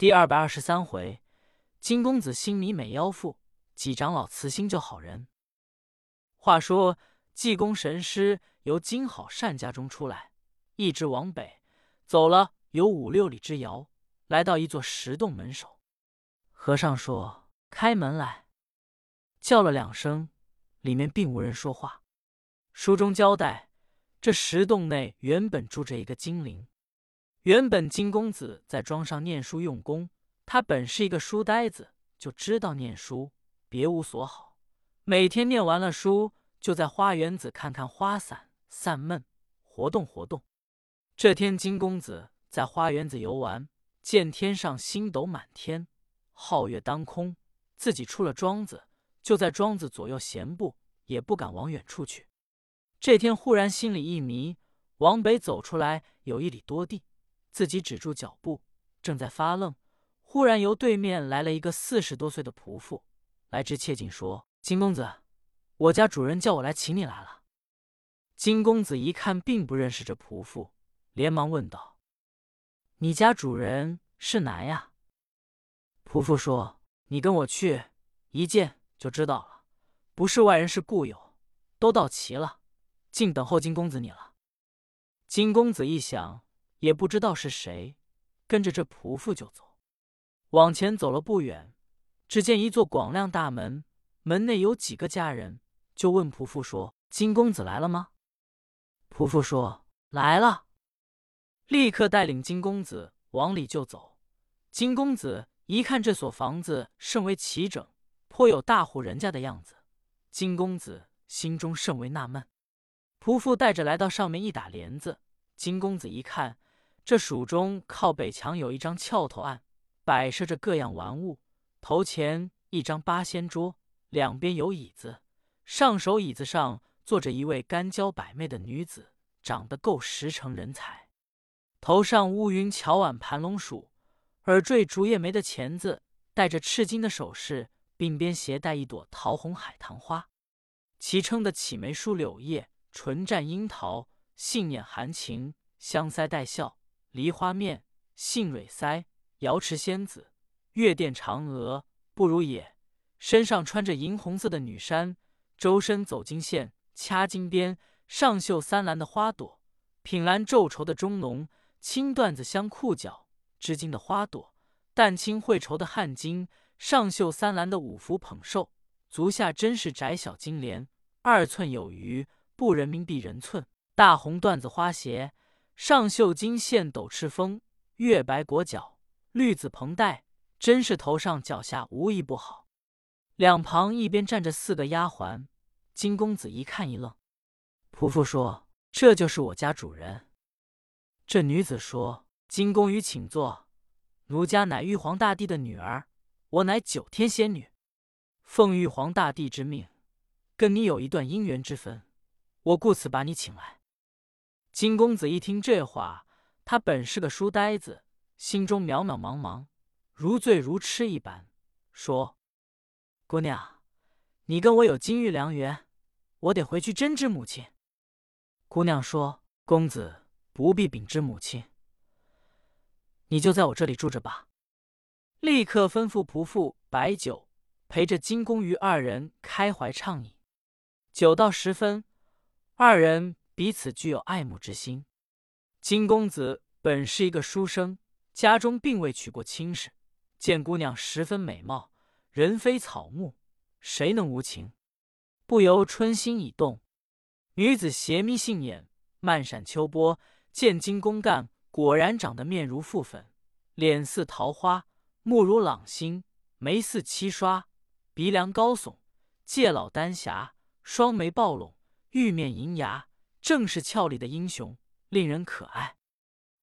第二百二十三回，金公子心迷美妖妇，纪长老慈心救好人。话说济公神师由金好善家中出来，一直往北走了有五六里之遥，来到一座石洞门首。和尚说：“开门来。”叫了两声，里面并无人说话。书中交代，这石洞内原本住着一个精灵。原本金公子在庄上念书用功，他本是一个书呆子，就知道念书，别无所好。每天念完了书，就在花园子看看花伞，散闷，活动活动。这天，金公子在花园子游玩，见天上星斗满天，皓月当空，自己出了庄子。就在庄子左右闲步，也不敢往远处去。这天忽然心里一迷，往北走出来有一里多地，自己止住脚步，正在发愣，忽然由对面来了一个四十多岁的仆妇，来至切近说：“金公子，我家主人叫我来请你来了。”金公子一看并不认识这仆妇，连忙问道：“你家主人是男呀？”仆妇说：“你跟我去一见。”就知道了，不是外人，是故友，都到齐了，竟等候金公子你了。金公子一想，也不知道是谁，跟着这仆妇就走。往前走了不远，只见一座广亮大门，门内有几个家人，就问仆妇说：“金公子来了吗？”仆妇说：“来了。”立刻带领金公子往里就走。金公子一看这所房子甚为齐整。颇有大户人家的样子，金公子心中甚为纳闷。仆妇带着来到上面一打帘子，金公子一看，这蜀中靠北墙有一张翘头案，摆设着各样玩物。头前一张八仙桌，两边有椅子，上首椅子上坐着一位干娇百媚的女子，长得够十成人才。头上乌云巧碗盘龙鼠，耳坠竹叶眉的钳子，戴着赤金的首饰。鬓边携带一朵桃红海棠花，其称的启眉梳柳叶，唇绽樱桃，杏眼含情，香腮带笑，梨花面，杏蕊腮，瑶池仙子，月殿嫦娥，不如也。身上穿着银红色的女衫，周身走金线，掐金边，上绣三蓝的花朵，品蓝皱绸的中浓，青缎子镶裤脚，织金的花朵，淡青绘绸的汗巾。上绣三蓝的五福捧寿，足下真是窄小金莲，二寸有余，不人民币人寸。大红缎子花鞋，上绣金线斗赤峰，月白裹脚，绿紫蓬带，真是头上脚下无一不好。两旁一边站着四个丫鬟，金公子一看一愣。仆妇说：“这就是我家主人。”这女子说：“金公于请坐，奴家乃玉皇大帝的女儿。”我乃九天仙女，奉玉皇大帝之命，跟你有一段姻缘之分，我故此把你请来。金公子一听这话，他本是个书呆子，心中渺渺茫茫，如醉如痴一般，说：“姑娘，你跟我有金玉良缘，我得回去真知母亲。”姑娘说：“公子不必禀知母亲，你就在我这里住着吧。”立刻吩咐仆妇摆酒，陪着金公于二人开怀畅饮。酒到十分，二人彼此具有爱慕之心。金公子本是一个书生，家中并未娶过亲事，见姑娘十分美貌，人非草木，谁能无情？不由春心已动。女子斜眯杏眼，漫闪秋波，见金公干果然长得面如覆粉，脸似桃花。目如朗星，眉似七刷，鼻梁高耸，戒老丹霞，双眉暴拢，玉面银牙，正是俏丽的英雄，令人可爱。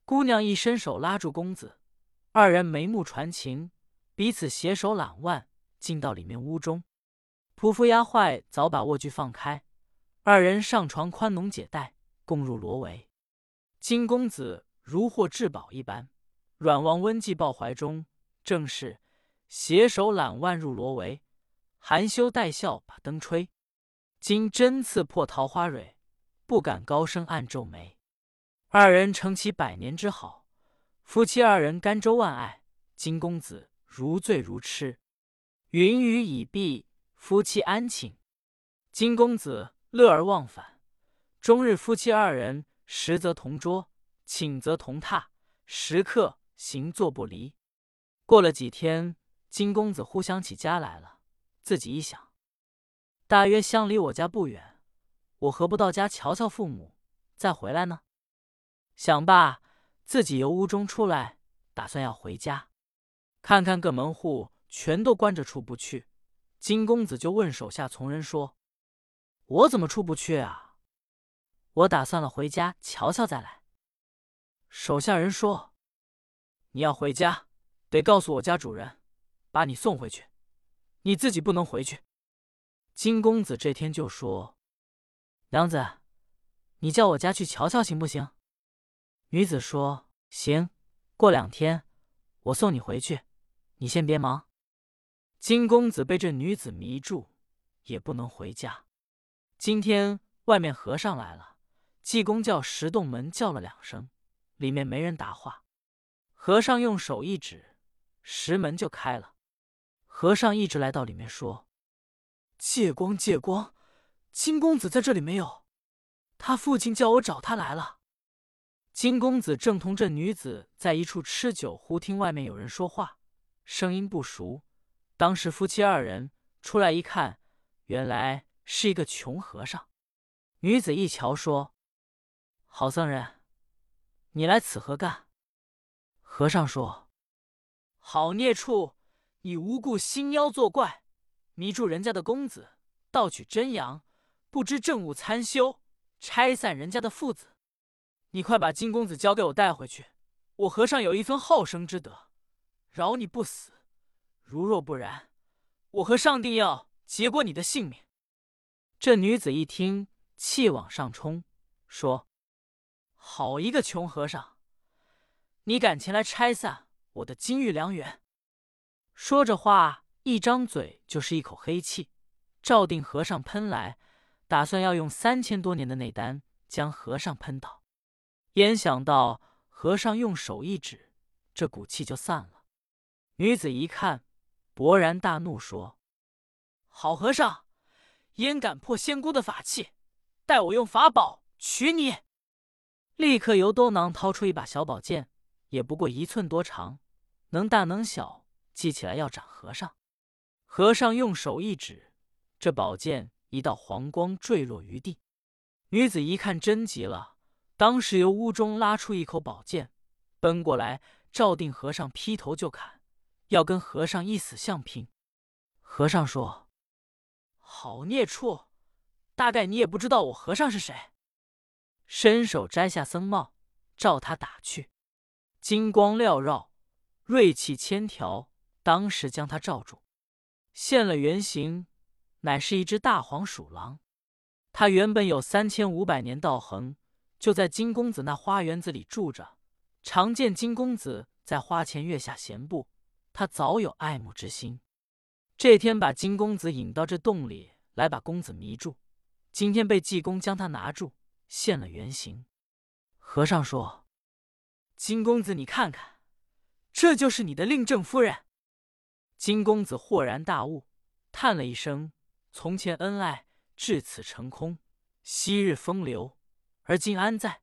姑娘一伸手拉住公子，二人眉目传情，彼此携手揽腕，进到里面屋中。仆妇丫鬟早把卧具放开，二人上床宽笼解带，共入罗围。金公子如获至宝一般，软王温髻抱怀中。正是携手揽腕入罗围，含羞带笑把灯吹。金针刺破桃花蕊，不敢高声暗皱眉。二人成其百年之好，夫妻二人甘州万爱，金公子如醉如痴。云雨已毕，夫妻安寝。金公子乐而忘返，终日夫妻二人食则同桌，寝则同榻，时刻行坐不离。过了几天，金公子忽想起家来了，自己一想，大约相离我家不远，我何不到家瞧瞧父母，再回来呢？想罢，自己由屋中出来，打算要回家，看看各门户全都关着，出不去。金公子就问手下从人说：“我怎么出不去啊？我打算了回家瞧瞧再来。”手下人说：“你要回家，得告诉我家主人，把你送回去，你自己不能回去。”金公子这天就说：“娘子，你叫我家去瞧瞧行不行？”女子说：“行，过两天我送你回去，你先别忙。”金公子被这女子迷住，也不能回家。今天外面和尚来了，济公叫石洞门叫了两声，里面没人答话。和尚用手一指，石门就开了。和尚一直来到里面说：“借光，借光，金公子在这里没有？他父亲叫我找他来了。”金公子正同这女子在一处吃酒，忽听外面有人说话，声音不熟。当时夫妻二人出来一看，原来是一个穷和尚。女子一瞧，说：“好僧人，你来此何干？”和尚说：“好孽畜，你无故兴妖作怪，迷住人家的公子，盗取真阳，不知正午参修，拆散人家的父子。”你快把金公子交给我带回去，我和尚有一分好生之德，饶你不死。如若不然，我和尚定要结过你的性命。这女子一听，气往上冲，说：“好一个穷和尚，你敢前来拆散我的金玉良缘！”说着话，一张嘴就是一口黑气，照定和尚喷来，打算要用三千多年的内丹将和尚喷倒。焉想到和尚用手一指，这股气就散了。女子一看，勃然大怒，说：“好和尚，焉敢破仙姑的法器？待我用法宝取你！”立刻由兜囊掏出一把小宝剑，也不过一寸多长，能大能小，系起来要斩和尚。和尚用手一指，这宝剑一道黄光坠落于地。女子一看，真急了。当时由屋中拉出一口宝剑，奔过来，照定和尚劈头就砍，要跟和尚一死相拼。和尚说：“好孽畜，大概你也不知道我和尚是谁。”伸手摘下僧帽，照他打去。金光缭绕，锐气千条，当时将他罩住，现了原形，乃是一只大黄鼠狼。他原本有三千五百年道行。就在金公子那花园子里住着，常见金公子在花前月下闲步，他早有爱慕之心。这天把金公子引到这洞里来，把公子迷住。今天被济公将他拿住，现了原形。和尚说：“金公子，你看看，这就是你的令正夫人。”金公子豁然大悟，叹了一声：“从前恩爱，至此成空；昔日风流。”而今安在？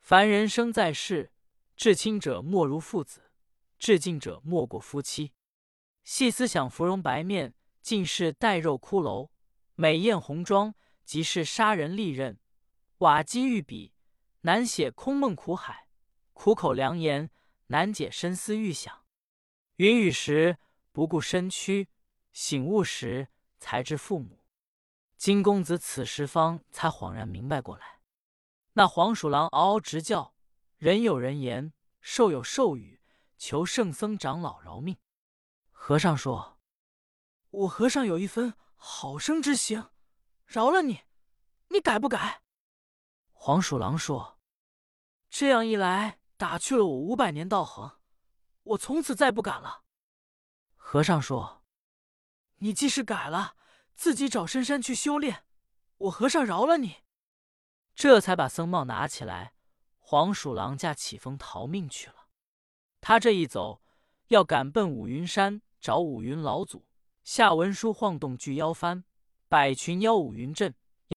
凡人生在世，至亲者莫如父子，至近者莫过夫妻。细思想，芙蓉白面，尽是带肉骷髅；美艳红妆，即是杀人利刃。瓦机玉笔，难写空梦苦海；苦口良言，难解深思欲想。云雨时不顾身躯，醒悟时才知父母。金公子此时方才恍然明白过来。那黄鼠狼嗷嗷直叫，人有人言，兽有兽语，求圣僧长老饶命。和尚说：“我和尚有一分好生之行，饶了你，你改不改？”黄鼠狼说：“这样一来，打去了我五百年道行，我从此再不敢了。”和尚说：“你既是改了，自己找深山去修炼，我和尚饶了你。”这才把僧帽拿起来，黄鼠狼驾起风逃命去了。他这一走，要赶奔五云山找五云老祖。下文书晃动巨妖幡，百群妖五云阵